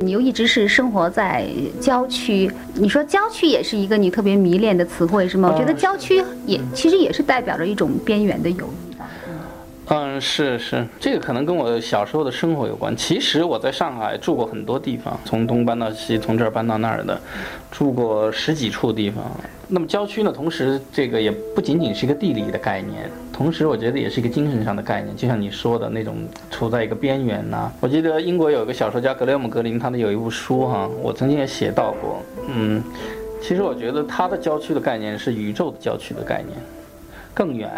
你又一直是生活在郊区，你说郊区也是一个你特别迷恋的词汇是吗？我觉得郊区也其实也是代表着一种边缘的友谊吧。嗯，是是，这个可能跟我小时候的生活有关。其实我在上海住过很多地方，从东搬到西，从这儿搬到那儿的，住过十几处地方。那么郊区呢，同时这个也不仅仅是一个地理的概念，同时我觉得也是一个精神上的概念。就像你说的那种处在一个边缘呐。我记得英国有一个小说家格雷姆格林，他的有一部书哈，我曾经也写到过。嗯，其实我觉得他的郊区的概念是宇宙的郊区的概念。更远。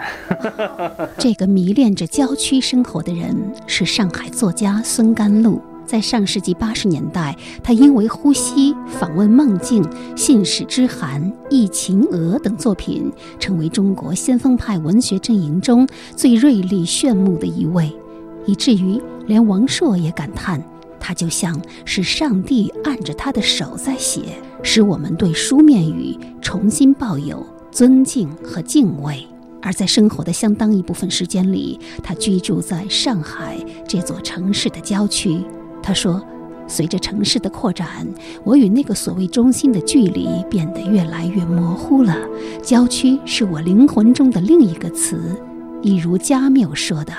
这个迷恋着郊区生活的人是上海作家孙甘露。在上世纪八十年代，他因为《呼吸》《访问梦境》《信使之函》《忆秦娥》等作品，成为中国先锋派文学阵营中最锐利炫目的一位，以至于连王朔也感叹，他就像是上帝按着他的手在写，使我们对书面语重新抱有尊敬和敬畏。而在生活的相当一部分时间里，他居住在上海这座城市的郊区。他说：“随着城市的扩展，我与那个所谓中心的距离变得越来越模糊了。郊区是我灵魂中的另一个词，一如加缪说的，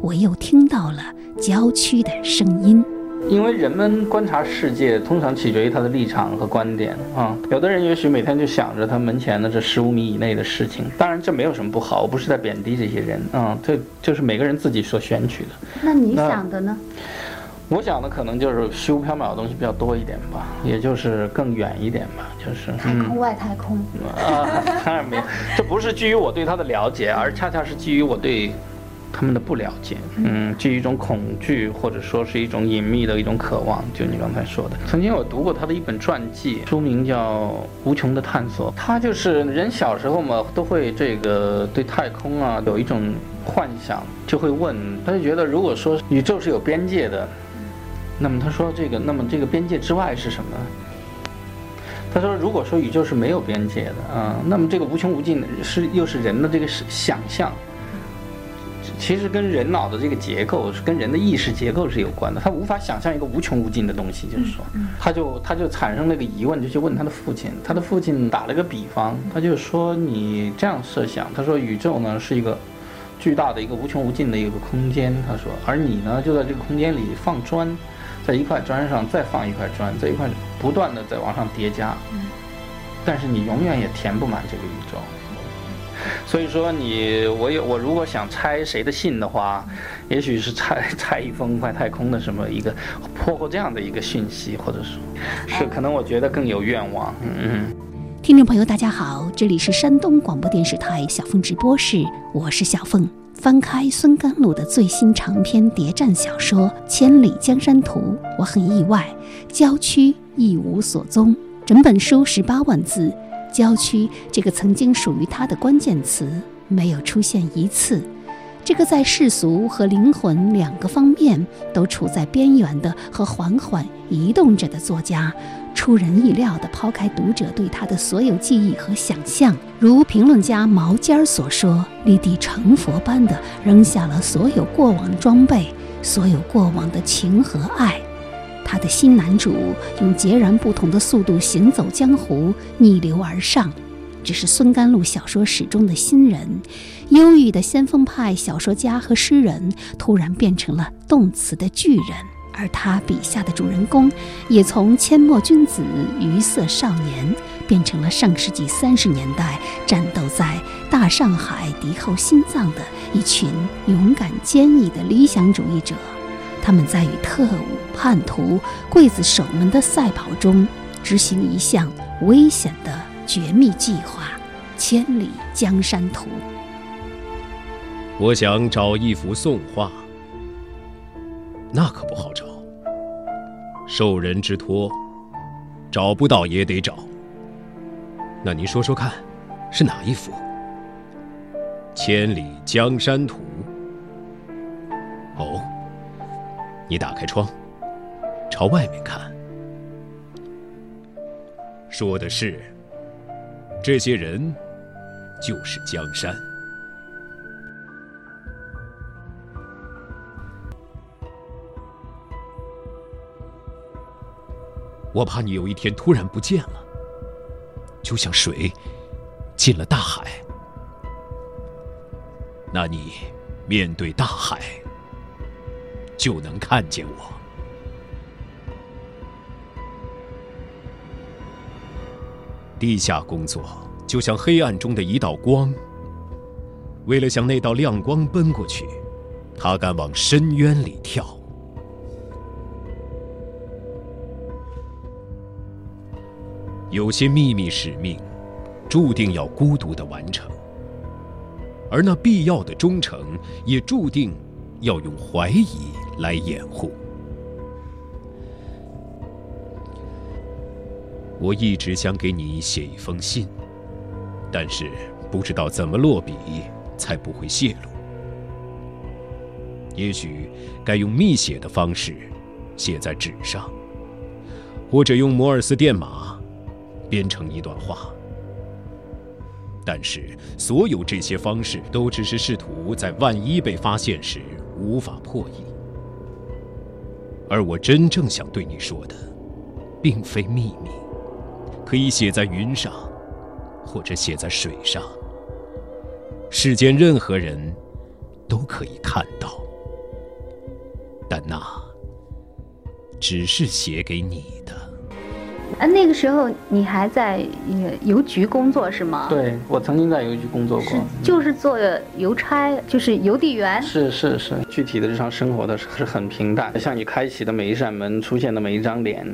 我又听到了郊区的声音。”因为人们观察世界，通常取决于他的立场和观点啊。有的人也许每天就想着他门前的这十五米以内的事情，当然这没有什么不好，我不是在贬低这些人啊。这就是每个人自己所选取的。那你想的呢？我想的可能就是虚无缥缈的东西比较多一点吧，也就是更远一点吧，就是太空外太空啊，当然没有，这不是基于我对他的了解，而恰恰是基于我对。他们的不了解，嗯，基于一种恐惧，或者说是一种隐秘的一种渴望。就你刚才说的，曾经我读过他的一本传记，书名叫《无穷的探索》。他就是人小时候嘛，都会这个对太空啊有一种幻想，就会问，他就觉得如果说宇宙是有边界的，那么他说这个，那么这个边界之外是什么？他说，如果说宇宙是没有边界的啊，那么这个无穷无尽的是又是人的这个想象。其实跟人脑的这个结构是跟人的意识结构是有关的，他无法想象一个无穷无尽的东西，就是说，他就他就产生了一个疑问，就去问他的父亲，他的父亲打了个比方，他就说你这样设想，他说宇宙呢是一个巨大的一个无穷无尽的一个空间，他说，而你呢就在这个空间里放砖，在一块砖上再放一块砖，在一块不断的在往上叠加，但是你永远也填不满这个宇宙。所以说，你我有我如果想拆谁的信的话，也许是拆 拆一封外太空的什么一个破获这样的一个讯息，或者说，是可能我觉得更有愿望。嗯，听众朋友，大家好，这里是山东广播电视台小凤直播室，我是小凤。翻开孙甘露的最新长篇谍战小说《千里江山图》，我很意外，郊区一无所踪，整本书十八万字。郊区这个曾经属于他的关键词没有出现一次，这个在世俗和灵魂两个方面都处在边缘的和缓缓移动着的作家，出人意料地抛开读者对他的所有记忆和想象，如评论家毛尖儿所说，立地成佛般的扔下了所有过往装备，所有过往的情和爱。他的新男主用截然不同的速度行走江湖，逆流而上。只是孙甘露小说史中的新人，忧郁的先锋派小说家和诗人，突然变成了动词的巨人。而他笔下的主人公，也从阡陌君子、鱼色少年，变成了上世纪三十年代战斗在大上海敌后心脏的一群勇敢坚毅的理想主义者。他们在与特务、叛徒、刽子手们的赛跑中，执行一项危险的绝密计划——千里江山图。我想找一幅宋画，那可不好找。受人之托，找不到也得找。那您说说看，是哪一幅？千里江山图。哦。你打开窗，朝外面看，说的是，这些人就是江山。我怕你有一天突然不见了，就像水进了大海。那你面对大海，就能看见我。地下工作就像黑暗中的一道光，为了向那道亮光奔过去，他敢往深渊里跳。有些秘密使命，注定要孤独的完成，而那必要的忠诚，也注定要用怀疑来掩护。我一直想给你写一封信，但是不知道怎么落笔才不会泄露。也许该用密写的方式写在纸上，或者用摩尔斯电码编成一段话。但是所有这些方式都只是试图在万一被发现时无法破译。而我真正想对你说的，并非秘密。可以写在云上，或者写在水上。世间任何人都可以看到，但那只是写给你的。啊，那个时候你还在邮局工作是吗？对，我曾经在邮局工作过，就是做邮差，就是邮递员。是是是，具体的日常生活的是很平淡，像你开启的每一扇门，出现的每一张脸。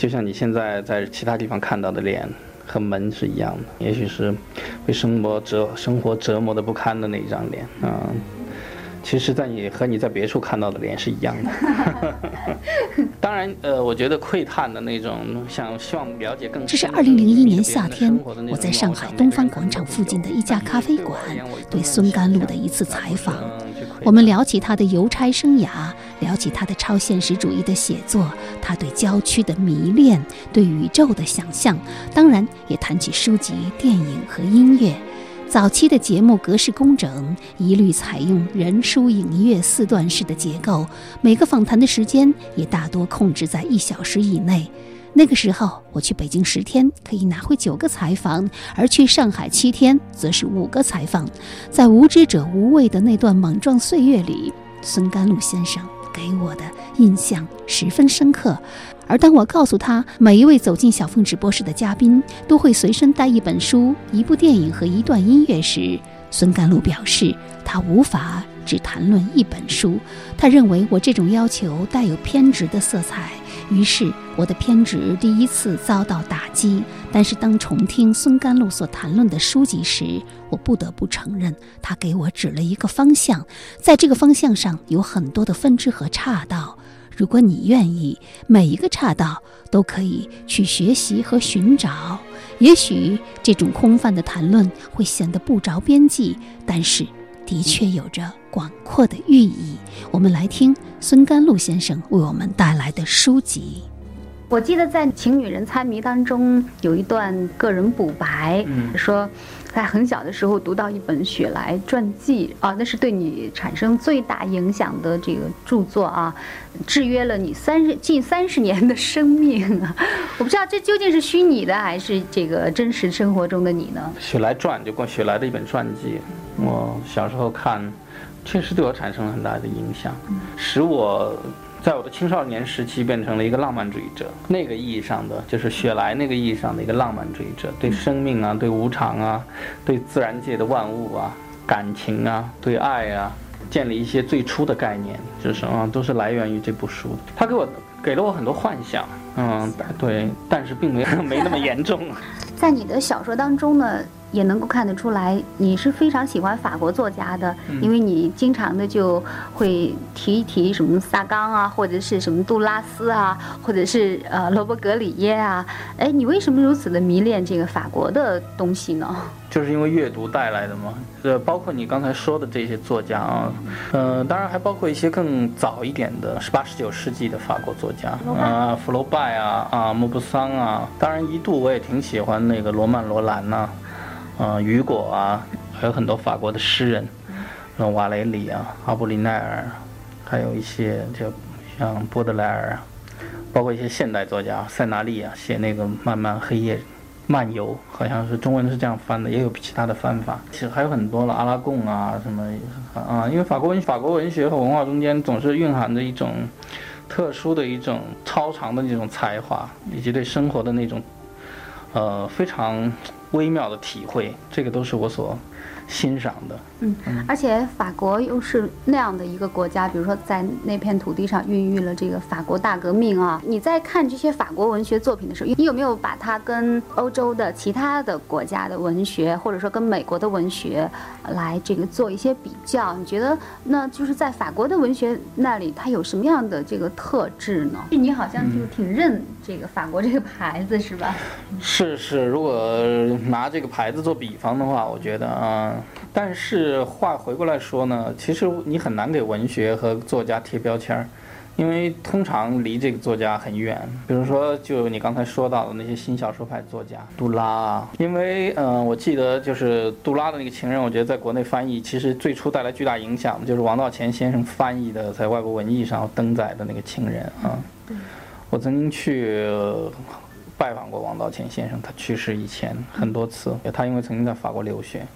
就像你现在在其他地方看到的脸和门是一样的，也许是被生活折生活折磨的不堪的那一张脸啊。其实，在你和你在别处看到的脸是一样的。当然，呃，我觉得窥探的那种，想希望了解更。这是二零零一年夏天，我在上海东方广场附近的一家咖啡馆对孙甘露的一次采访。我们聊起他的邮差生涯，聊起他的超现实主义的写作，他对郊区的迷恋，对宇宙的想象，当然也谈起书籍、电影和音乐。早期的节目格式工整，一律采用人书影乐四段式的结构，每个访谈的时间也大多控制在一小时以内。那个时候，我去北京十天可以拿回九个采访，而去上海七天则是五个采访。在无知者无畏的那段莽撞岁月里，孙甘露先生给我的印象十分深刻。而当我告诉他，每一位走进小凤直播室的嘉宾都会随身带一本书、一部电影和一段音乐时，孙甘露表示，他无法只谈论一本书。他认为我这种要求带有偏执的色彩，于是我的偏执第一次遭到打击。但是当重听孙甘露所谈论的书籍时，我不得不承认，他给我指了一个方向，在这个方向上有很多的分支和岔道。如果你愿意，每一个岔道都可以去学习和寻找。也许这种空泛的谈论会显得不着边际，但是的确有着广阔的寓意。我们来听孙甘露先生为我们带来的书籍。我记得在《请女人猜谜》当中有一段个人补白，嗯说。在很小的时候读到一本雪莱传记啊，那是对你产生最大影响的这个著作啊，制约了你三十近三十年的生命啊！我不知道这究竟是虚拟的还是这个真实生活中的你呢？雪莱传就光雪莱的一本传记，我小时候看，确实对我产生了很大的影响，使我。在我的青少年时期，变成了一个浪漫主义者。那个意义上的，就是雪莱那个意义上的一个浪漫主义者，对生命啊，对无常啊，对自然界的万物啊，感情啊，对爱啊，建立一些最初的概念，就是啊，都是来源于这部书。他给我给了我很多幻想，嗯，对，但是并没有 没那么严重。在你的小说当中呢？也能够看得出来，你是非常喜欢法国作家的，因为你经常的就会提一提什么萨冈啊，或者是什么杜拉斯啊，或者是呃罗伯格里耶啊。哎，你为什么如此的迷恋这个法国的东西呢？就是因为阅读带来的嘛。呃，包括你刚才说的这些作家啊，呃，当然还包括一些更早一点的十八、十九世纪的法国作家啊，福楼拜啊，啊，莫泊桑啊。当然，一度我也挺喜欢那个罗曼·罗兰呐。啊，嗯雨果啊，还有很多法国的诗人，像瓦雷里啊、阿布里奈尔，还有一些就像波德莱尔啊，包括一些现代作家塞纳利啊，写那个《漫漫黑夜漫游》，好像是中文是这样翻的，也有其他的翻法。其实还有很多了，阿拉贡啊什么啊，因为法国文法国文学和文化中间总是蕴含着一种特殊的一种超长的那种才华，以及对生活的那种呃非常微妙的体会，这个都是我所。欣赏的，嗯，而且法国又是那样的一个国家，比如说在那片土地上孕育了这个法国大革命啊。你在看这些法国文学作品的时候，你有没有把它跟欧洲的其他的国家的文学，或者说跟美国的文学来这个做一些比较？你觉得那就是在法国的文学那里，它有什么样的这个特质呢？你好像就挺认这个法国这个牌子是吧？是是，如果拿这个牌子做比方的话，我觉得啊。但是话回过来说呢，其实你很难给文学和作家贴标签儿，因为通常离这个作家很远。比如说，就你刚才说到的那些新小说派作家，杜拉，因为嗯，我记得就是杜拉的那个情人，我觉得在国内翻译其实最初带来巨大影响的就是王道乾先生翻译的，在外国文艺上登载的那个情人啊。我曾经去拜访过王道乾先生，他去世以前很多次，他因为曾经在法国留学。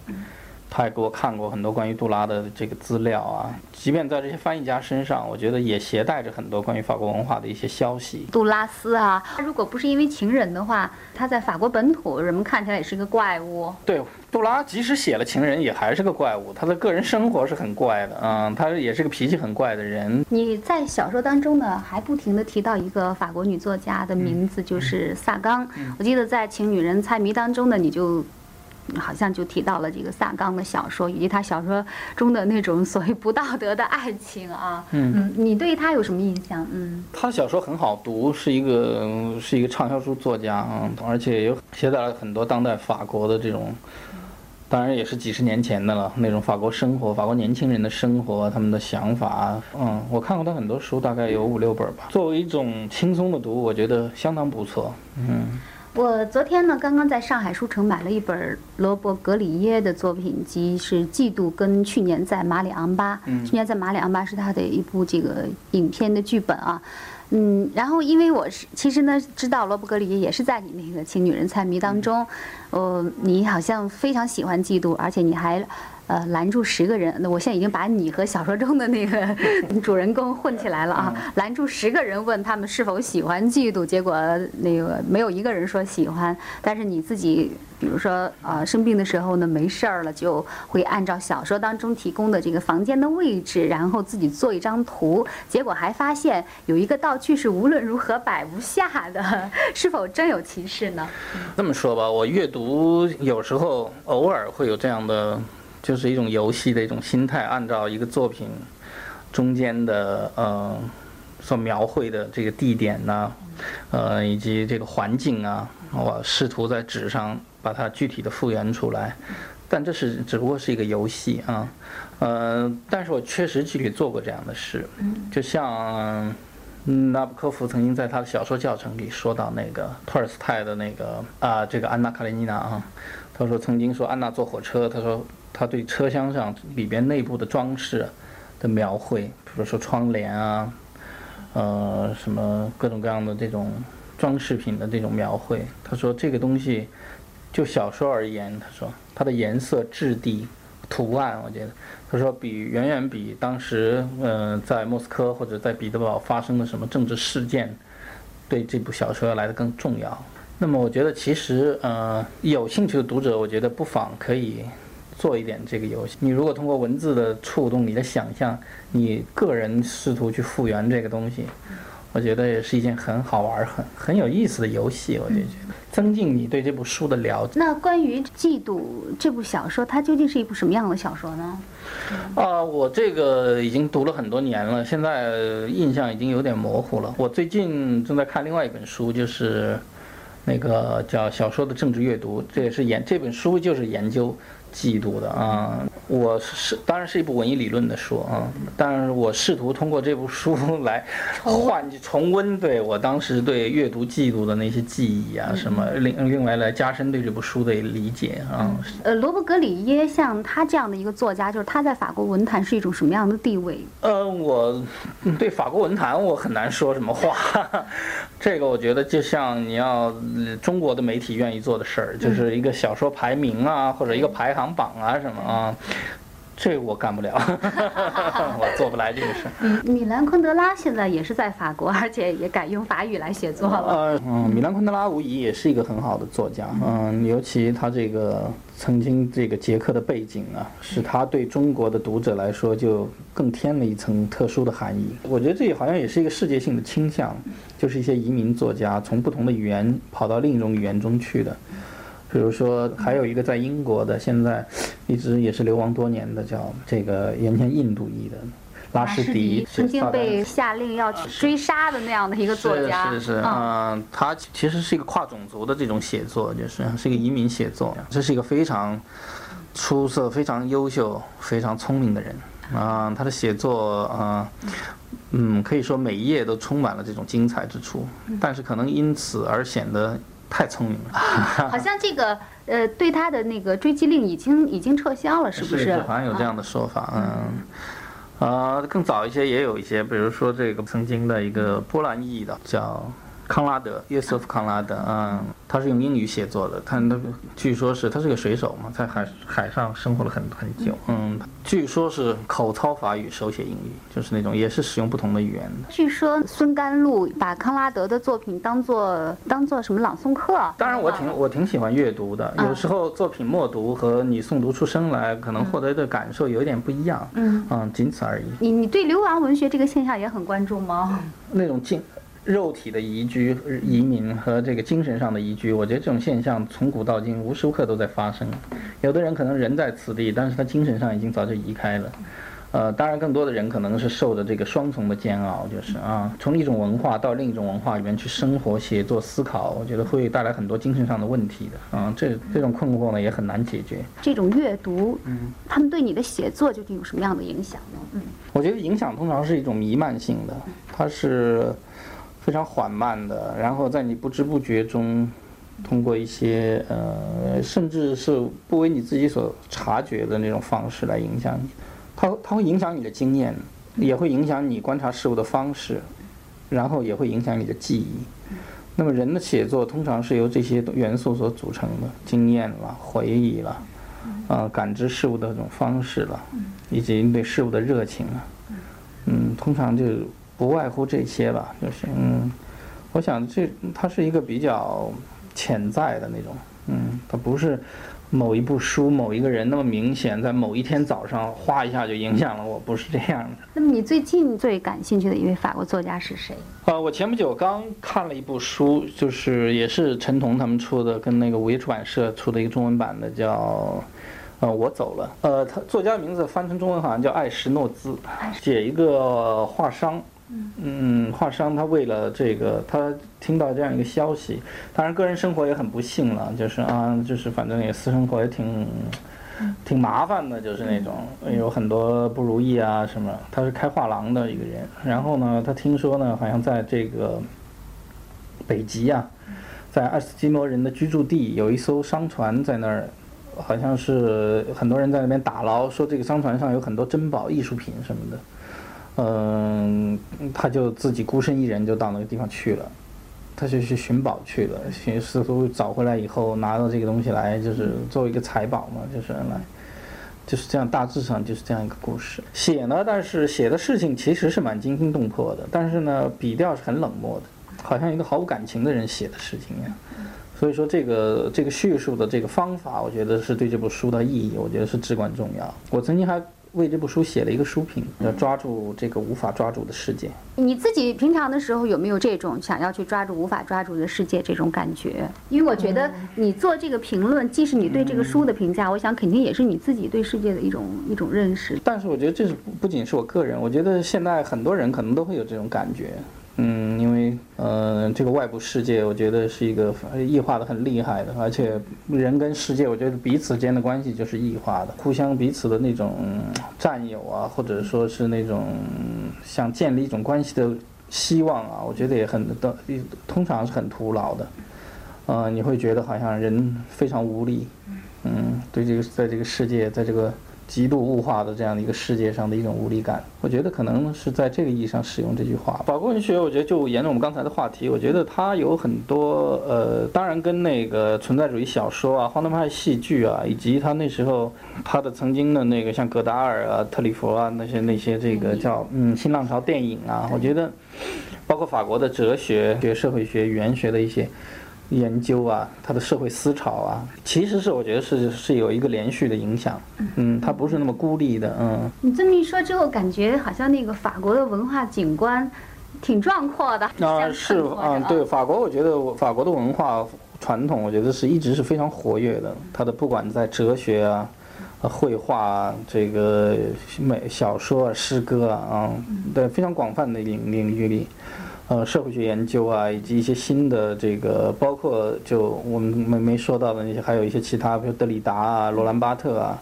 他也给我看过很多关于杜拉的这个资料啊，即便在这些翻译家身上，我觉得也携带着很多关于法国文化的一些消息。杜拉斯啊，如果不是因为情人的话，他在法国本土人们看起来也是个怪物。对，杜拉即使写了情人，也还是个怪物。他的个人生活是很怪的，嗯，他也是个脾气很怪的人。你在小说当中呢，还不停地提到一个法国女作家的名字，就是萨冈。我记得在《请女人猜谜》当中呢，你就。好像就提到了这个萨冈的小说，以及他小说中的那种所谓不道德的爱情啊。嗯，你对他有什么印象？嗯，他小说很好读，是一个是一个畅销书作家啊，而且有写载了很多当代法国的这种，当然也是几十年前的了，那种法国生活、法国年轻人的生活、他们的想法。嗯，我看过他很多书，大概有五六本吧。作为一种轻松的读，我觉得相当不错。嗯。我昨天呢，刚刚在上海书城买了一本罗伯格里耶的作品集，是《嫉妒》，跟去年在马里昂巴，去年在马里昂巴是他的一部这个影片的剧本啊，嗯，然后因为我是其实呢知道罗伯格里耶也是在你那个《请女人猜谜》当中，呃，你好像非常喜欢嫉妒，而且你还。呃，拦住十个人，那我现在已经把你和小说中的那个 主人公混起来了啊！拦住十个人，问他们是否喜欢嫉妒，结果那个没有一个人说喜欢。但是你自己，比如说呃生病的时候呢，没事儿了，就会按照小说当中提供的这个房间的位置，然后自己做一张图，结果还发现有一个道具是无论如何摆不下的，是否真有其事呢？这么说吧，我阅读有时候偶尔会有这样的。就是一种游戏的一种心态，按照一个作品中间的呃所描绘的这个地点呢，呃以及这个环境啊，我试图在纸上把它具体的复原出来，但这是只不过是一个游戏啊，呃，但是我确实具体做过这样的事，就像纳布科夫曾经在他的小说教程里说到那个托尔斯泰的那个啊，这个安娜卡列尼娜啊，他说曾经说安娜坐火车，他说。他对车厢上里边内部的装饰的描绘，比如说窗帘啊，呃，什么各种各样的这种装饰品的这种描绘，他说这个东西就小说而言，他说它的颜色、质地、图案，我觉得，他说比远远比当时呃在莫斯科或者在彼得堡发生的什么政治事件对这部小说要来的更重要。那么我觉得其实呃有兴趣的读者，我觉得不妨可以。做一点这个游戏，你如果通过文字的触动，你的想象，你个人试图去复原这个东西，我觉得也是一件很好玩、很很有意思的游戏。我就觉得增进你对这部书的了解。那关于《嫉妒》这部小说，它究竟是一部什么样的小说呢？啊，我这个已经读了很多年了，现在印象已经有点模糊了。我最近正在看另外一本书，就是那个叫《小说的政治阅读》，这也是研这本书就是研究。嫉妒的啊，我是当然是一部文艺理论的书啊，但是我试图通过这部书 来换重温对我当时对阅读嫉妒的那些记忆啊，什么另另外来加深对这部书的理解啊。呃，罗伯格里耶像他这样的一个作家，就是他在法国文坛是一种什么样的地位？呃，我对法国文坛我很难说什么话，这个我觉得就像你要中国的媒体愿意做的事儿，就是一个小说排名啊，或者一个排行榜啊什么啊。这我干不了，我做不来这个事。米兰昆德拉现在也是在法国，而且也改用法语来写作了。呃，嗯，米兰昆德拉无疑也是一个很好的作家，嗯，尤其他这个曾经这个捷克的背景啊，使他对中国的读者来说就更添了一层特殊的含义。我觉得这好像也是一个世界性的倾向，就是一些移民作家从不同的语言跑到另一种语言中去的。比如说，还有一个在英国的，现在一直也是流亡多年的，叫这个原先印度裔的拉什迪，曾经被下令要去追杀的那样的一个作家。是是是，嗯，他其实是一个跨种族的这种写作，就是是一个移民写作。这是一个非常出色、非常优秀、非常聪明的人啊，他的写作啊，嗯，可以说每一页都充满了这种精彩之处，但是可能因此而显得。太聪明了，好像这个呃，对他的那个追击令已经已经撤销了，是不是？好像有这样的说法，嗯，啊，更早一些也有一些，比如说这个曾经的一个波兰裔的叫。康拉德，约瑟夫·康拉德，嗯，他是用英语写作的。他那个据说是他是个水手嘛，在海海上生活了很很久，嗯，据说是口操法语，手写英语，就是那种也是使用不同的语言的。据说孙甘露把康拉德的作品当做当做什么朗诵课？当然，我挺我挺喜欢阅读的。有时候作品默读和你诵读出声来，可能获得的感受有一点不一样。嗯，嗯，仅此而已。你你对流亡文学这个现象也很关注吗？那种静。肉体的移居、移民和这个精神上的移居，我觉得这种现象从古到今无时无刻都在发生。有的人可能人在此地，但是他精神上已经早就移开了。呃，当然更多的人可能是受的这个双重的煎熬，就是啊，从一种文化到另一种文化里面去生活、写作、思考，我觉得会带来很多精神上的问题的。啊，这这种困惑呢也很难解决。这种阅读，嗯，他们对你的写作究竟有什么样的影响呢？嗯，我觉得影响通常是一种弥漫性的，它是。非常缓慢的，然后在你不知不觉中，通过一些呃，甚至是不为你自己所察觉的那种方式来影响你。它它会影响你的经验，也会影响你观察事物的方式，然后也会影响你的记忆。那么人的写作通常是由这些元素所组成的：经验了、回忆了，呃，感知事物的这种方式了，以及对事物的热情了。嗯，通常就。不外乎这些吧，就是嗯，我想这它是一个比较潜在的那种，嗯，它不是某一部书、某一个人那么明显，在某一天早上哗一下就影响了我，不是这样的。那么你最近最感兴趣的一位法国作家是谁？呃，我前不久刚看了一部书，就是也是陈彤他们出的，跟那个午夜出版社出的一个中文版的，叫。呃，我走了。呃，他作家名字翻成中文好像叫艾什诺兹，写一个画商。嗯，画商他为了这个，他听到这样一个消息，当然个人生活也很不幸了，就是啊，就是反正也私生活也挺挺麻烦的，就是那种有很多不如意啊什么。他是开画廊的一个人，然后呢，他听说呢，好像在这个北极啊，在爱斯基摩人的居住地有一艘商船在那儿。好像是很多人在那边打捞，说这个商船上有很多珍宝、艺术品什么的。嗯，他就自己孤身一人就到那个地方去了，他就去寻宝去了，寻试图找回来以后拿到这个东西来，就是作为一个财宝嘛，就是来，就是这样，大致上就是这样一个故事。写呢，但是写的事情其实是蛮惊心动魄的，但是呢，笔调是很冷漠的，好像一个毫无感情的人写的事情一样。所以说，这个这个叙述的这个方法，我觉得是对这部书的意义，我觉得是至关重要。我曾经还为这部书写了一个书评，要抓住这个无法抓住的世界。你自己平常的时候有没有这种想要去抓住无法抓住的世界这种感觉？因为我觉得你做这个评论，既是你对这个书的评价，我想肯定也是你自己对世界的一种一种认识。但是我觉得这是不仅是我个人，我觉得现在很多人可能都会有这种感觉。嗯，嗯，这个外部世界，我觉得是一个异化的很厉害的，而且人跟世界，我觉得彼此间的关系就是异化的，互相彼此的那种占有啊，或者说是那种想建立一种关系的希望啊，我觉得也很的，通常是很徒劳的。呃，你会觉得好像人非常无力，嗯，对这个在这个世界，在这个。极度物化的这样的一个世界上的一种无力感，我觉得可能是在这个意义上使用这句话。法国文学，我觉得就沿着我们刚才的话题，我觉得它有很多呃，当然跟那个存在主义小说啊、荒诞派戏剧啊，以及他那时候他的曾经的那个像戈达尔啊、特里弗啊那些那些这个叫嗯新浪潮电影啊，我觉得包括法国的哲学、学社会学、语言学的一些。研究啊，他的社会思潮啊，其实是我觉得是是有一个连续的影响，嗯，他不是那么孤立的，嗯。你这么一说之后，感觉好像那个法国的文化景观挺壮阔的。啊，是啊，对，法国我觉得法国的文化传统，我觉得是一直是非常活跃的。它的不管在哲学啊、绘画啊、这个美小说啊、诗歌啊，啊，对，非常广泛的领领域里。呃，社会学研究啊，以及一些新的这个，包括就我们没没说到的那些，还有一些其他，比如德里达啊、罗兰巴特啊，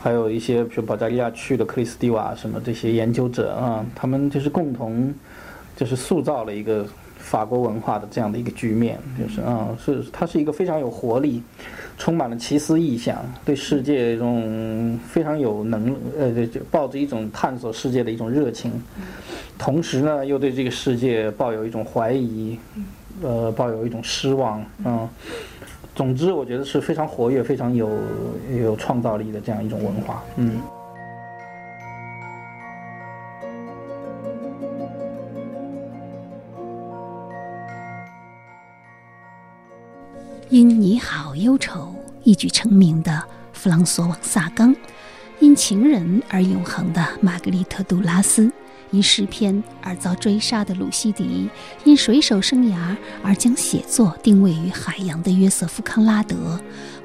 还有一些比如保加利亚区的克里斯蒂娃什么这些研究者啊，他们就是共同就是塑造了一个法国文化的这样的一个局面，就是啊，是它是一个非常有活力。充满了奇思异想，对世界一种非常有能呃，就抱着一种探索世界的一种热情，同时呢，又对这个世界抱有一种怀疑，呃，抱有一种失望，嗯，总之，我觉得是非常活跃、非常有有创造力的这样一种文化，嗯。因你好忧愁一举成名的弗朗索瓦萨冈，因情人而永恒的玛格丽特杜拉斯，因诗篇而遭追杀的鲁西迪，因水手生涯而将写作定位于海洋的约瑟夫康拉德，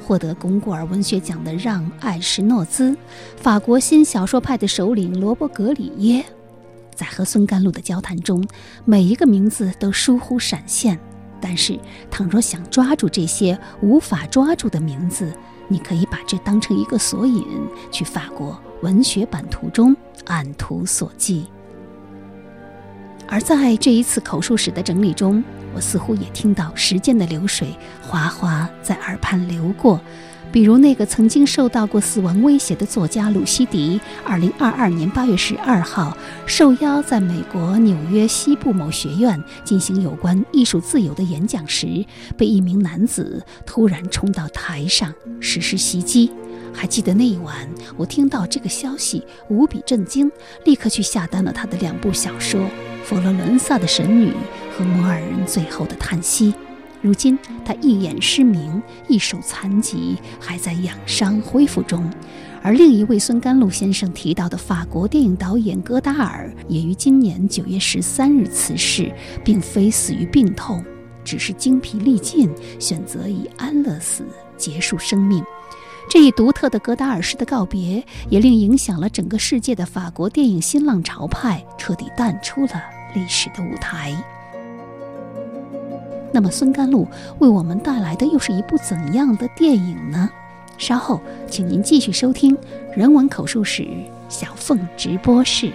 获得龚古尔文学奖的让艾什诺兹，法国新小说派的首领罗伯格里耶，在和孙甘露的交谈中，每一个名字都疏忽闪现。但是，倘若想抓住这些无法抓住的名字，你可以把这当成一个索引，去法国文学版图中按图索骥。而在这一次口述史的整理中，我似乎也听到时间的流水哗哗在耳畔流过。比如那个曾经受到过死亡威胁的作家鲁西迪，二零二二年八月十二号受邀在美国纽约西部某学院进行有关艺术自由的演讲时，被一名男子突然冲到台上实施袭击。还记得那一晚，我听到这个消息无比震惊，立刻去下单了他的两部小说《佛罗伦萨的神女》和《摩尔人最后的叹息》。如今他一眼失明，一手残疾，还在养伤恢复中。而另一位孙甘露先生提到的法国电影导演戈达尔，也于今年九月十三日辞世，并非死于病痛，只是精疲力尽，选择以安乐死结束生命。这一独特的戈达尔式的告别，也令影响了整个世界的法国电影新浪潮派彻底淡出了历史的舞台。那么，孙甘露为我们带来的又是一部怎样的电影呢？稍后，请您继续收听《人文口述史》小凤直播室。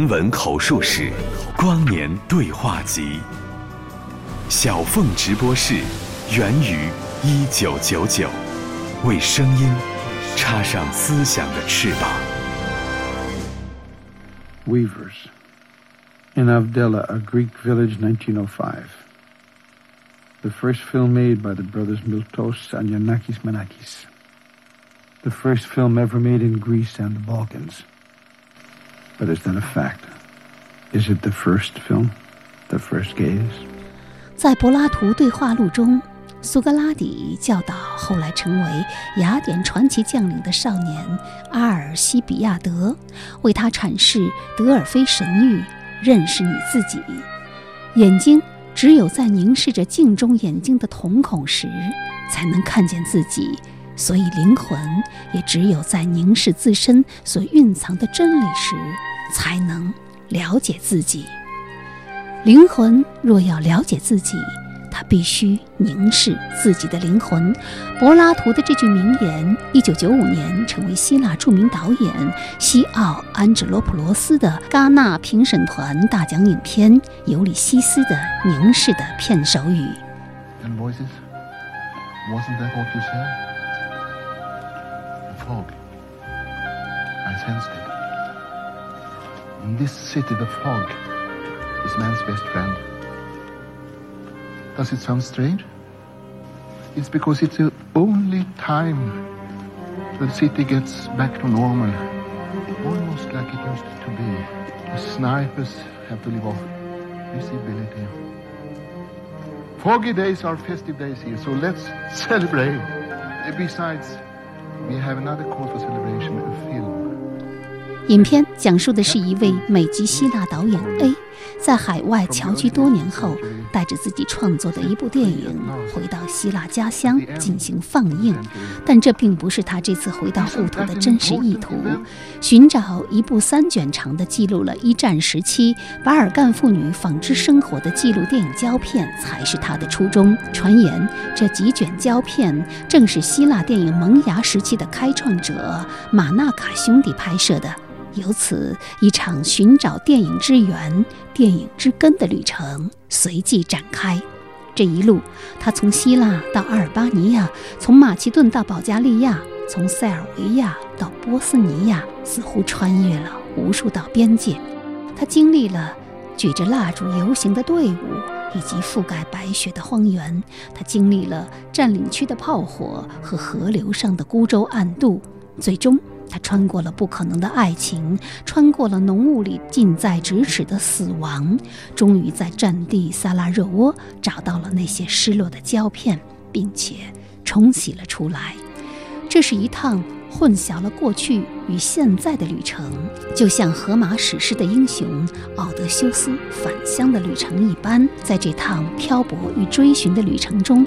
人文口述史，光年对话集。小凤直播室，源于一九九九，为声音插上思想的翅膀。Weavers. In Avdela, a Greek village, 1905. The first film made by the brothers Miltos and Yanakis Manakis. The first film ever made in Greece and the Balkans. But is that a fact? Is it the first film? The first gaze? 在柏拉图对话录中，苏格拉底教导后来成为雅典传奇将领的少年阿尔西比亚德，为他阐释德尔菲神谕：认识你自己。眼睛只有在凝视着镜中眼睛的瞳孔时，才能看见自己。所以，灵魂也只有在凝视自身所蕴藏的真理时，才能了解自己。灵魂若要了解自己，他必须凝视自己的灵魂。柏拉图的这句名言，一九九五年成为希腊著名导演西奥安哲罗普罗斯的戛纳评审团大奖影片《尤里西斯的凝视》的片首语。fog. I sensed it. In this city, the fog is man's best friend. Does it sound strange? It's because it's the only time the city gets back to normal, almost like it used to be. The snipers have to live off visibility. Foggy days are festive days here, so let's celebrate. Besides, we have another call for celebration, a film. 影片讲述的是一位美籍希腊导演 A，在海外侨居多年后，带着自己创作的一部电影回到希腊家乡进行放映。但这并不是他这次回到故土的真实意图。寻找一部三卷长的记录了一战时期巴尔干妇女纺织生活的纪录电影胶片才是他的初衷。传言这几卷胶片正是希腊电影萌芽时期的开创者马纳卡兄弟拍摄的。由此，一场寻找电影之源、电影之根的旅程随即展开。这一路，他从希腊到阿尔巴尼亚，从马其顿到保加利亚，从塞尔维亚到波斯尼亚，似乎穿越了无数道边界。他经历了举着蜡烛游行的队伍，以及覆盖白雪的荒原；他经历了占领区的炮火和河流上的孤舟暗渡，最终。他穿过了不可能的爱情，穿过了浓雾里近在咫尺的死亡，终于在战地萨拉热窝找到了那些失落的胶片，并且冲洗了出来。这是一趟混淆了过去与现在的旅程，就像荷马史诗的英雄奥德修斯返乡的旅程一般。在这趟漂泊与追寻的旅程中。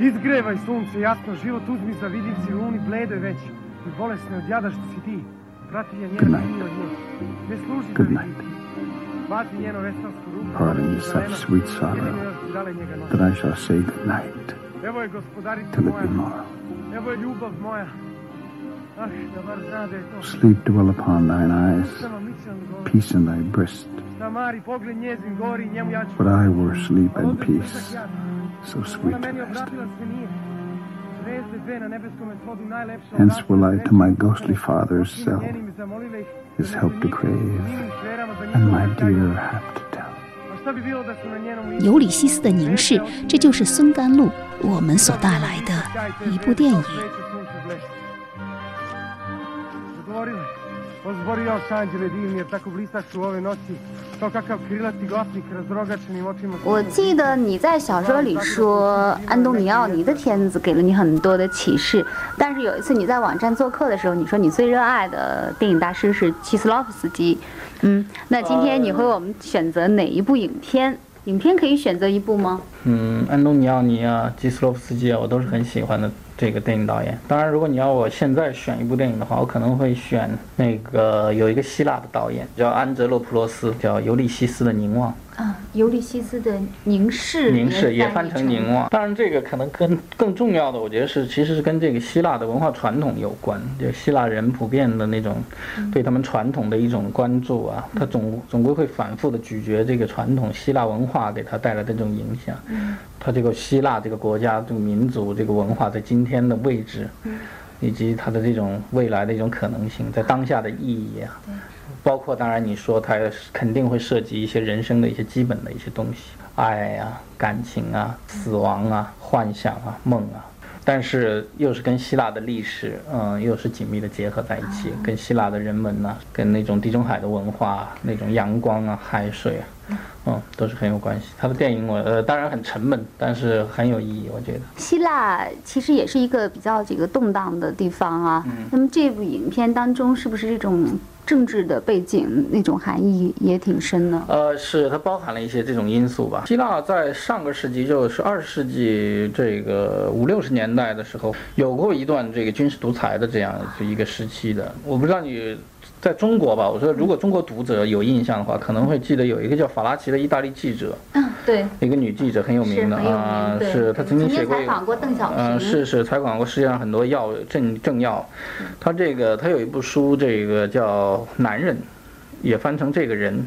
Izgrevaj sunce, jasno život uzmi za vidiv si luni bledo već i bolesne od jada što si ti. Prati je njeno i od nje. Ne služi Good za vidiv. Vazi njeno veselsku ruku. Pardon such sweet sorrow that I shall say good night Evo je gospodarica moja. Evo je ljubav moja. Ah, da bar zna da je to. Sleep dwell upon thine eyes, peace in thy breast. But I were sleep and peace. So sweet to rest. Hence will I to my ghostly father's cell his help to crave, and my dear hap to tell. 尤里西斯的凝视，这就是孙甘露我们所带来的一部电影。我记得你在小说里说，安东尼奥尼的片子给了你很多的启示。但是有一次你在网站做客的时候，你说你最热爱的电影大师是齐斯洛夫斯基。嗯，那今天你会我们选择哪一部影片？影片可以选择一部吗？嗯，安东尼奥尼啊，基斯洛夫斯基啊，我都是很喜欢的这个电影导演。当然，如果你要我现在选一部电影的话，我可能会选那个有一个希腊的导演叫安哲洛普洛斯，叫《尤利西斯的凝望》。啊，尤利西斯的凝视，凝视也翻成凝望。当然，这个可能跟更重要的，我觉得是其实是跟这个希腊的文化传统有关。就希腊人普遍的那种对他们传统的一种关注啊，他总总归会反复的咀嚼这个传统希腊文化给他带来的这种影响。嗯他这个希腊这个国家这个民族这个文化在今天的位置，以及它的这种未来的一种可能性，在当下的意义啊。包括当然，你说它肯定会涉及一些人生的一些基本的一些东西，爱啊、感情啊、死亡啊、幻想啊、梦啊，但是又是跟希腊的历史，嗯，又是紧密的结合在一起，跟希腊的人们呢，跟那种地中海的文化、那种阳光啊、海水啊，嗯，都是很有关系。他的电影我呃，当然很沉闷，但是很有意义，我觉得。希腊其实也是一个比较这个动荡的地方啊。嗯那么这部影片当中是不是这种？政治的背景那种含义也挺深的。呃，是它包含了一些这种因素吧。希腊在上个世纪，就是二十世纪这个五六十年代的时候，有过一段这个军事独裁的这样一个时期的。我不知道你。在中国吧，我说如果中国读者有印象的话，可能会记得有一个叫法拉奇的意大利记者，嗯，对，一个女记者很有名的啊，是她曾经写过，采访过邓小平，嗯，是是采访过世界上很多要政政要，她这个她有一部书，这个叫《男人》，也翻成这个人，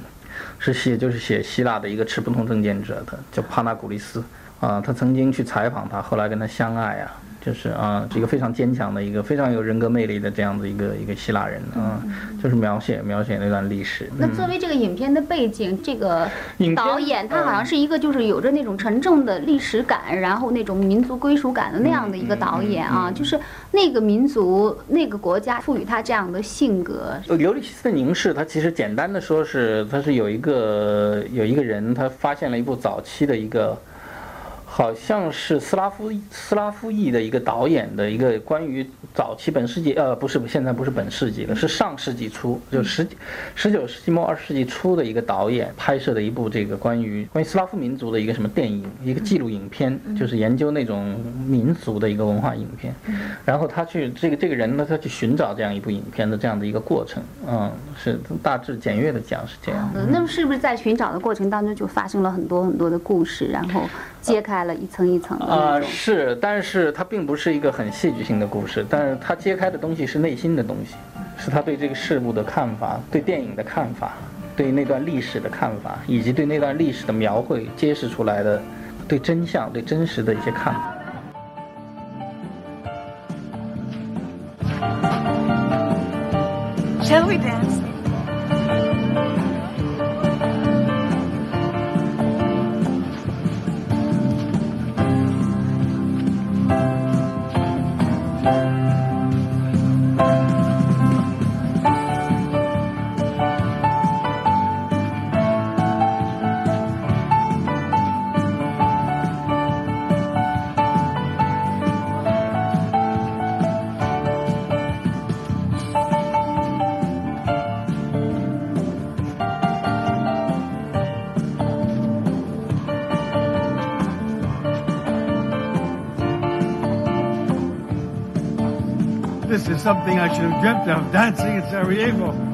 是写就是写希腊的一个持不同政见者的，叫帕纳古利斯，啊，他曾经去采访他，后来跟他相爱啊。就是啊，这个非常坚强的一个非常有人格魅力的这样的一个一个希腊人啊，就是描写描写那段历史。那作为这个影片的背景，这个导演他好像是一个就是有着那种沉重的历史感，然后那种民族归属感的那样的一个导演啊，就是那个民族那个国家赋予他这样的性格。尤利西斯的凝视，他其实简单的说是，他是有一个有一个人，他发现了一部早期的一个。好像是斯拉夫斯拉夫裔的一个导演的一个关于早期本世纪呃不是现在不是本世纪了是上世纪初就十十九世纪末二十世纪初的一个导演拍摄的一部这个关于关于斯拉夫民族的一个什么电影一个记录影片就是研究那种民族的一个文化影片，然后他去这个这个人呢他去寻找这样一部影片的这样的一个过程嗯是大致简略的讲是这样。那么是不是在寻找的过程当中就发生了很多很多的故事然后揭开。了一层一层的啊，是，但是它并不是一个很戏剧性的故事，但是它揭开的东西是内心的东西，是他对这个事物的看法，对电影的看法，对那段历史的看法，以及对那段历史的描绘揭示出来的，对真相、对真实的一些看法。Shall we dance? Something I should have dreamt of dancing in Sarajevo.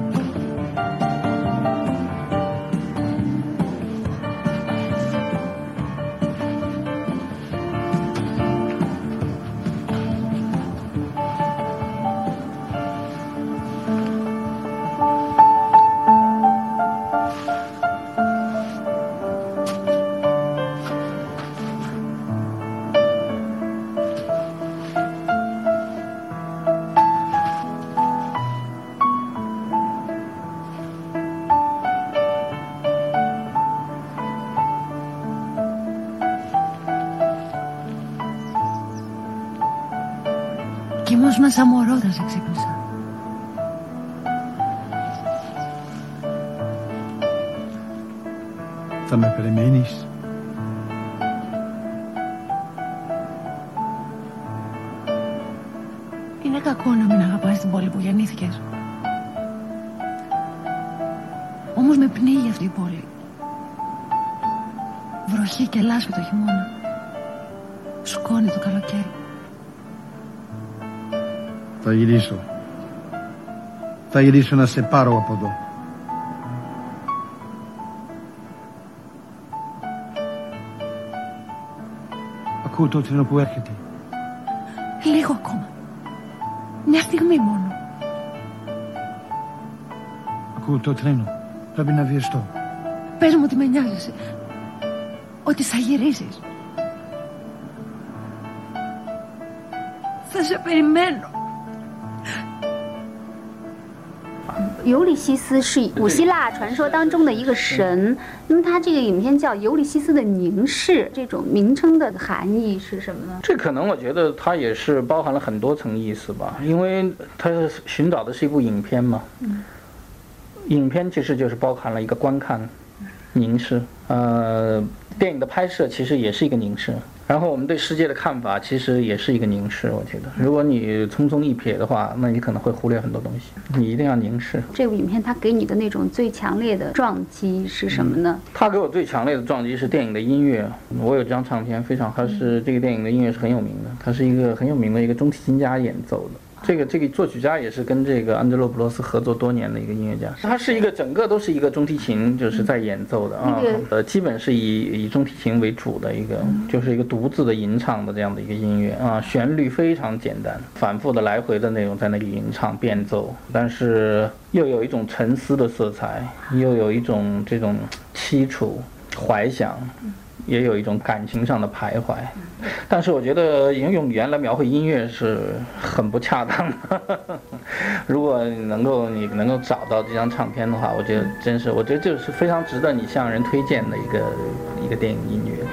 Σαν μωρό όταν σε ξύπνησα. Θα με περιμένεις; Είναι κακό να μην αγαπάς την πόλη που γεννήθηκες. Όμως με πνίγει αυτή η πόλη. Βροχή και λάσπη το χειμώνα. Θα γυρίσω. Θα γυρίσω να σε πάρω από εδώ. Ακούω το τρένο που έρχεται. Λίγο ακόμα. Μια στιγμή μόνο. Ακούω το τρένο. Πρέπει να βιαστώ. Πες μου ότι με νοιάζεσαι. Ότι θα γυρίσεις. Θα σε περιμένω. 尤里西斯是古希腊传说当中的一个神，那么它这个影片叫《尤里西斯的凝视》，这种名称的含义是什么呢？这可能我觉得它也是包含了很多层意思吧，因为它寻找的是一部影片嘛。影片其实就是包含了一个观看、凝视。呃，电影的拍摄其实也是一个凝视。然后我们对世界的看法其实也是一个凝视。我觉得，如果你匆匆一瞥的话，那你可能会忽略很多东西。你一定要凝视。这部影片它给你的那种最强烈的撞击是什么呢？它给我最强烈的撞击是电影的音乐。我有这张唱片，非常，它是这个电影的音乐是很有名的，它是一个很有名的一个中提琴家演奏的。这个这个作曲家也是跟这个安德洛普罗斯合作多年的一个音乐家，他是一个整个都是一个中提琴就是在演奏的啊，呃，基本是以以中提琴为主的一个，就是一个独自的吟唱的这样的一个音乐啊，旋律非常简单，反复的来回的那种在那里吟唱变奏，但是又有一种沉思的色彩，又有一种这种凄楚怀想。也有一种感情上的徘徊，但是我觉得用语言来描绘音乐是很不恰当的。如果能够你能够找到这张唱片的话，我觉得真是，我觉得这是非常值得你向人推荐的一个一个电影音乐。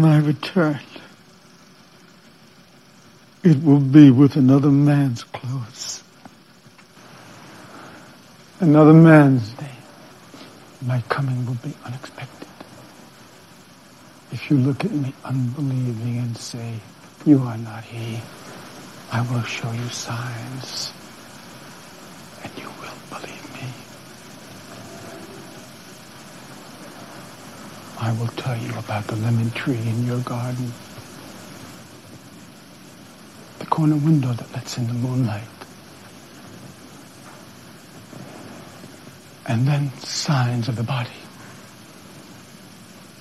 When I return, it will be with another man's clothes. Another man's name. My coming will be unexpected. If you look at me unbelieving and say, You are not he, I will show you signs, and you will believe me. I will tell you about the lemon tree in your garden, the corner window that lets in the moonlight, and then signs of the body,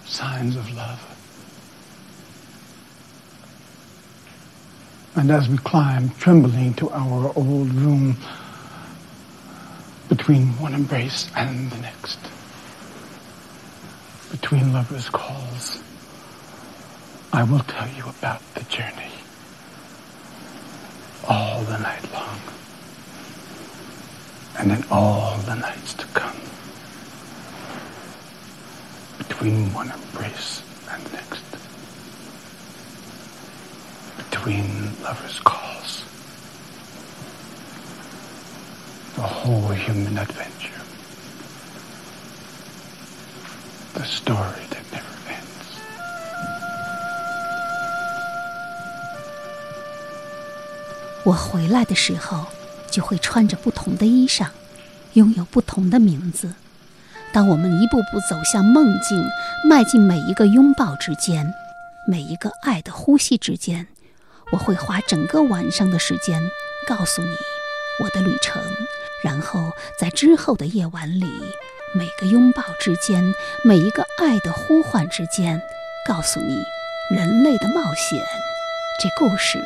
signs of love. And as we climb trembling to our old room, between one embrace and the next, between lovers' calls, I will tell you about the journey all the night long, and in all the nights to come, between one embrace and next, between lovers' calls, the whole human adventure. Story that never ends. 我回来的时候，就会穿着不同的衣裳，拥有不同的名字。当我们一步步走向梦境，迈进每一个拥抱之间，每一个爱的呼吸之间，我会花整个晚上的时间告诉你我的旅程，然后在之后的夜晚里，每个拥抱之间，每一个爱的呼唤之间，告诉你人类的冒险，这故事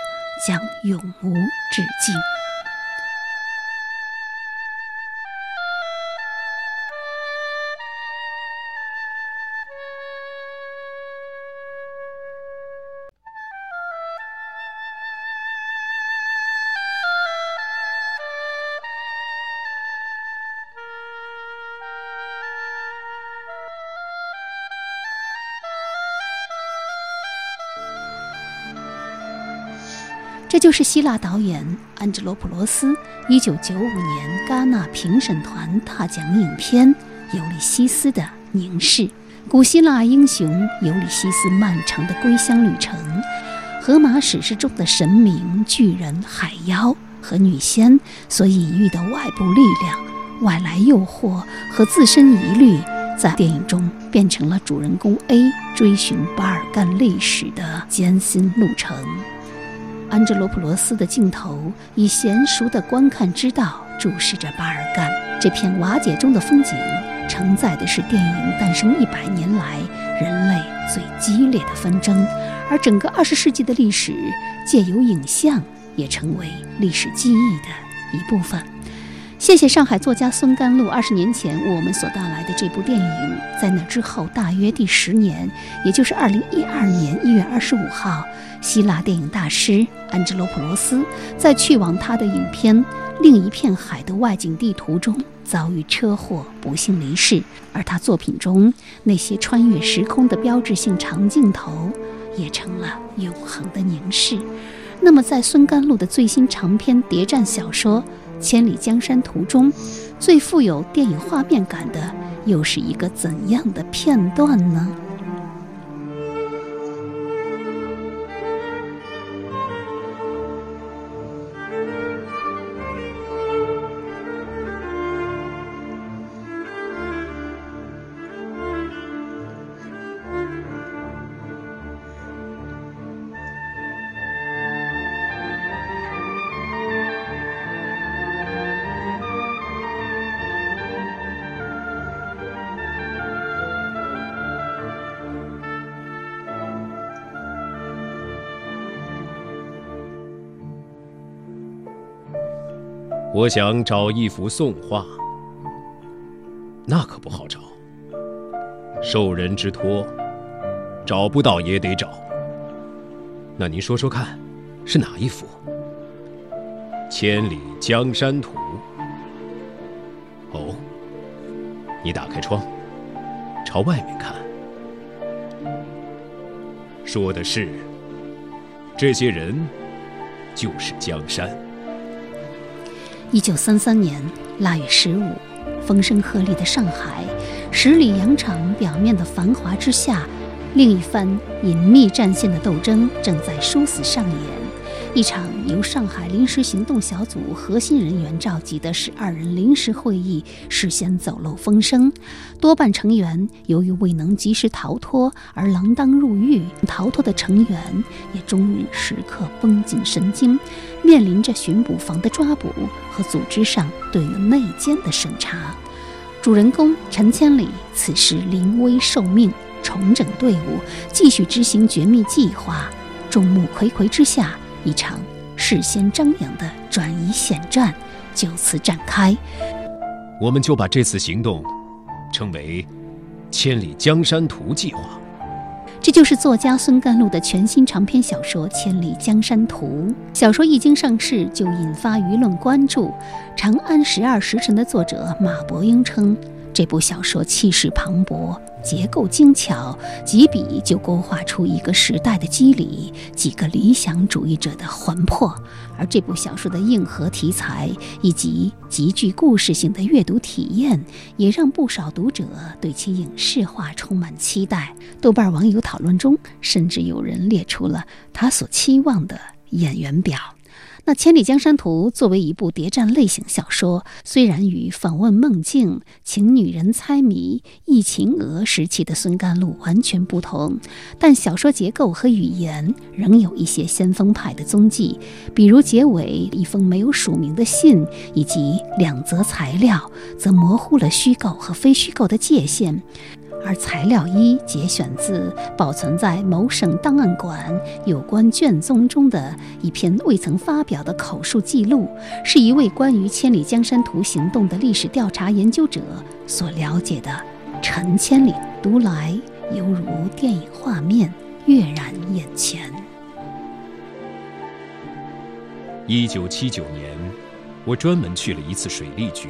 将永无止境。就是希腊导演安哲罗普罗斯1995年戛纳评审团大奖影片《尤里西斯的凝视》。古希腊英雄尤里西斯漫长的归乡旅程，荷马史诗中的神明、巨人、海妖和女仙所隐喻的外部力量、外来诱惑和自身疑虑，在电影中变成了主人公 A 追寻巴尔干历史的艰辛路程。安哲罗普罗斯的镜头以娴熟的观看之道注视着巴尔干这片瓦解中的风景，承载的是电影诞生一百年来人类最激烈的纷争，而整个二十世纪的历史借由影像也成为历史记忆的一部分。谢谢上海作家孙甘露二十年前我们所带来的这部电影。在那之后，大约第十年，也就是二零一二年一月二十五号，希腊电影大师安吉罗普罗斯在去往他的影片《另一片海》的外景地途中遭遇车祸，不幸离世。而他作品中那些穿越时空的标志性长镜头，也成了永恒的凝视。那么，在孙甘露的最新长篇谍战小说《千里江山图》中，最富有电影画面感的又是一个怎样的片段呢？我想找一幅宋画，那可不好找。受人之托，找不到也得找。那您说说看，是哪一幅？《千里江山图》。哦，你打开窗，朝外面看。说的是，这些人就是江山。一九三三年腊月十五，风声鹤唳的上海，十里洋场表面的繁华之下，另一番隐秘战线的斗争正在殊死上演。一场由上海临时行动小组核心人员召集的十二人临时会议事先走漏风声，多半成员由于未能及时逃脱而锒铛入狱，逃脱的成员也终日时刻绷紧神经，面临着巡捕房的抓捕和组织上对于内奸的审查。主人公陈千里此时临危受命，重整队伍，继续执行绝密计划。众目睽睽之下。一场事先张扬的转移险战就此展开。我们就把这次行动称为“千里江山图”计划。这就是作家孙甘露的全新长篇小说《千里江山图》。小说一经上市，就引发舆论关注。《长安十二时辰》的作者马伯庸称，这部小说气势磅礴。结构精巧，几笔就勾画出一个时代的机理，几个理想主义者的魂魄。而这部小说的硬核题材以及极具故事性的阅读体验，也让不少读者对其影视化充满期待。豆瓣网友讨论中，甚至有人列出了他所期望的演员表。那《千里江山图》作为一部谍战类型小说，虽然与访问梦境、请女人猜谜、忆情娥时期的孙甘露完全不同，但小说结构和语言仍有一些先锋派的踪迹，比如结尾一封没有署名的信，以及两则材料，则模糊了虚构和非虚构的界限。而材料一节选自保存在某省档案馆有关卷宗中的一篇未曾发表的口述记录，是一位关于千里江山图行动的历史调查研究者所了解的陈千里，读来犹如电影画面跃然眼前。一九七九年，我专门去了一次水利局，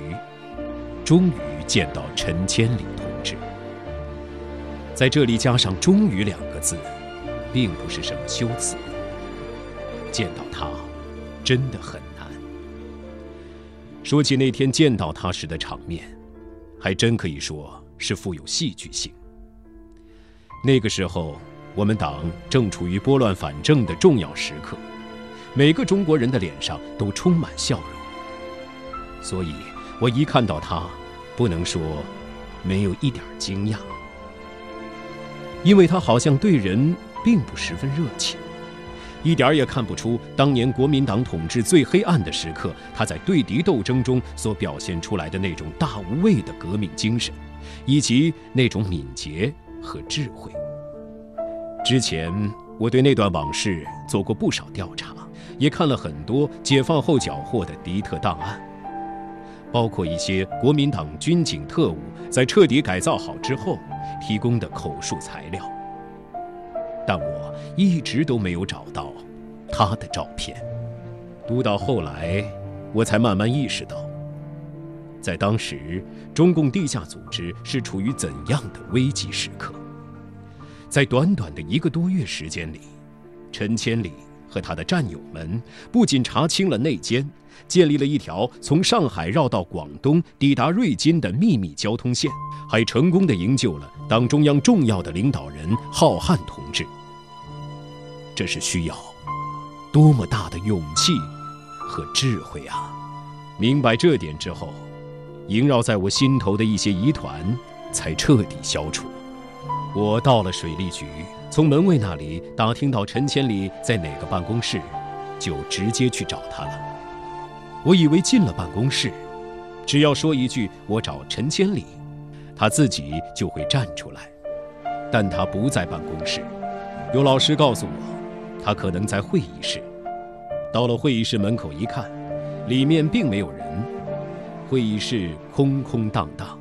终于见到陈千里同。在这里加上“终于”两个字，并不是什么修辞。见到他，真的很难。说起那天见到他时的场面，还真可以说是富有戏剧性。那个时候，我们党正处于拨乱反正的重要时刻，每个中国人的脸上都充满笑容。所以，我一看到他，不能说没有一点惊讶。因为他好像对人并不十分热情，一点儿也看不出当年国民党统治最黑暗的时刻，他在对敌斗争中所表现出来的那种大无畏的革命精神，以及那种敏捷和智慧。之前我对那段往事做过不少调查，也看了很多解放后缴获的敌特档案，包括一些国民党军警特务在彻底改造好之后。提供的口述材料，但我一直都没有找到他的照片。读到后来，我才慢慢意识到，在当时中共地下组织是处于怎样的危急时刻。在短短的一个多月时间里，陈千里和他的战友们不仅查清了内奸。建立了一条从上海绕到广东、抵达瑞金的秘密交通线，还成功的营救了党中央重要的领导人浩瀚同志。这是需要多么大的勇气和智慧啊！明白这点之后，萦绕在我心头的一些疑团才彻底消除。我到了水利局，从门卫那里打听到陈千里在哪个办公室，就直接去找他了。我以为进了办公室，只要说一句“我找陈千里”，他自己就会站出来。但他不在办公室，有老师告诉我，他可能在会议室。到了会议室门口一看，里面并没有人，会议室空空荡荡，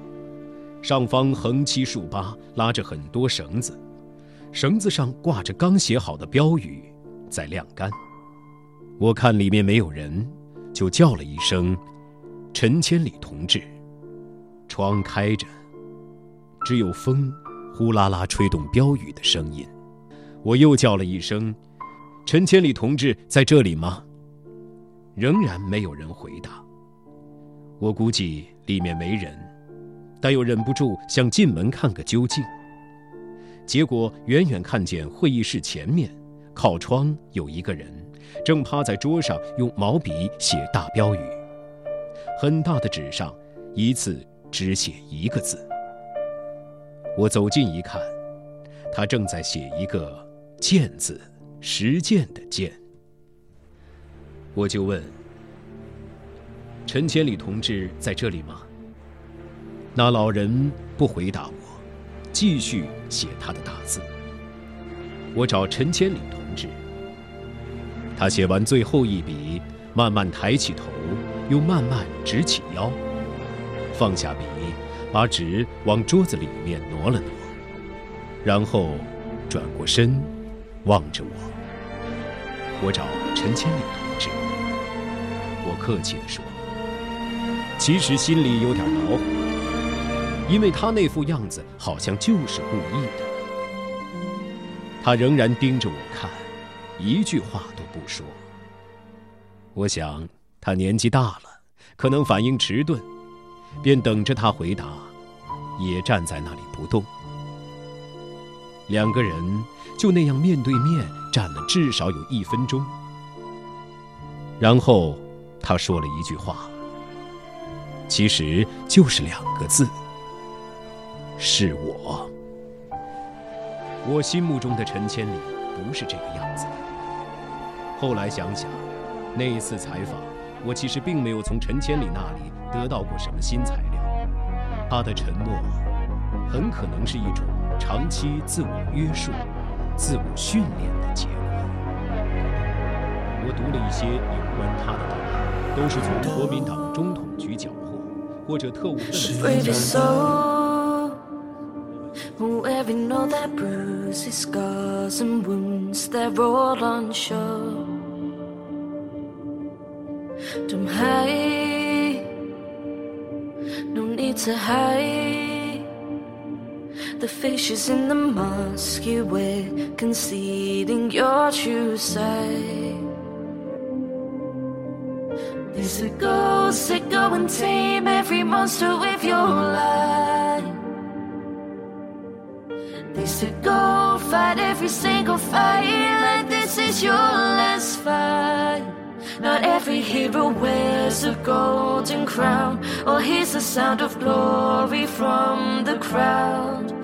上方横七竖八拉着很多绳子，绳子上挂着刚写好的标语，在晾干。我看里面没有人。就叫了一声“陈千里同志”，窗开着，只有风呼啦啦吹动标语的声音。我又叫了一声：“陈千里同志在这里吗？”仍然没有人回答。我估计里面没人，但又忍不住想进门看个究竟。结果远远看见会议室前面靠窗有一个人，正趴在桌上用毛笔写大标语，很大的纸上一次只写一个字。我走近一看，他正在写一个“践”字，实践的“践”。我就问：“陈千里同志在这里吗？”那老人不回答我，继续写他的大字。我找陈千里同志，他写完最后一笔，慢慢抬起头，又慢慢直起腰，放下笔，把纸往桌子里面挪了挪，然后转过身，望着我。我找陈千里同志。我客气地说：“其实心里有点恼火，因为他那副样子好像就是故意的。”他仍然盯着我看，一句话都不说。我想他年纪大了，可能反应迟钝，便等着他回答，也站在那里不动。两个人就那样面对面站了至少有一分钟，然后他说了一句话，其实就是两个字：“是我。”我心目中的陈千里不是这个样子。后来想想，那一次采访，我其实并没有从陈千里那里得到过什么新材料？他的沉默，很可能是一种长期自我约束、自我训练的结果。我读了一些有关他的档案，都是从国民党中统局缴获，或者特务队的。Need to hide. The faces in the mask you wear, concealing your true side. There's a ghost that go and tame every monster with your light. They said go fight every single fight like this is your last fight. Not every hero wears a golden crown or hears the sound of glory from the crowd.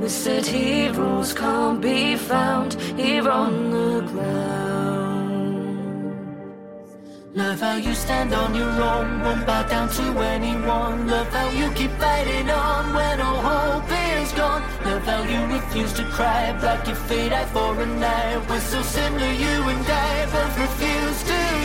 We said heroes can't be found here on the ground. Love how you stand on your own, won't bow down to anyone. Love how you keep fighting on when all hope is gone. Love how you refuse to cry, block your fate eye for a night. We're so similar, you and I both refuse to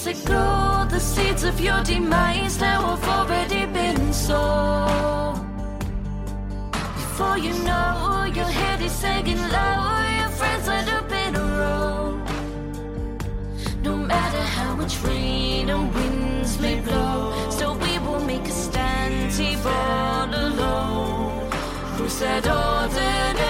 Say grow the seeds of your demise now have already been sown. Before you know, your head is hanging low, your friends end up in a row. No matter how much rain and winds may blow, still we will make a stand, all alone. Who said ordinary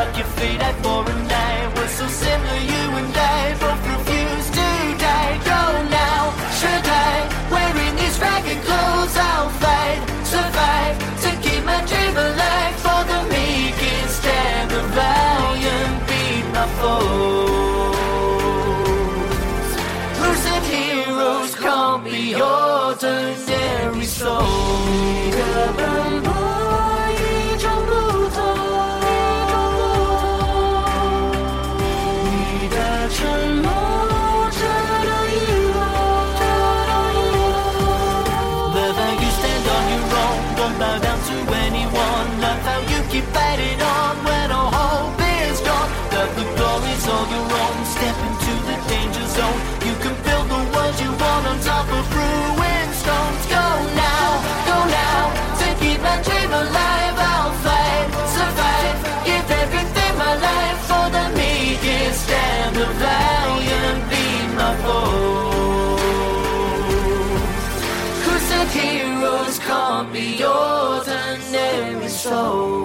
block your out for a night. We're so similar, you and I both refuse to die. Go now, should I? Wearing these ragged clothes, I'll fight, survive to keep my dream alive. For the meek and stand the valiant, beat my foes. Said heroes can't be ordinary souls? be yours and every soul.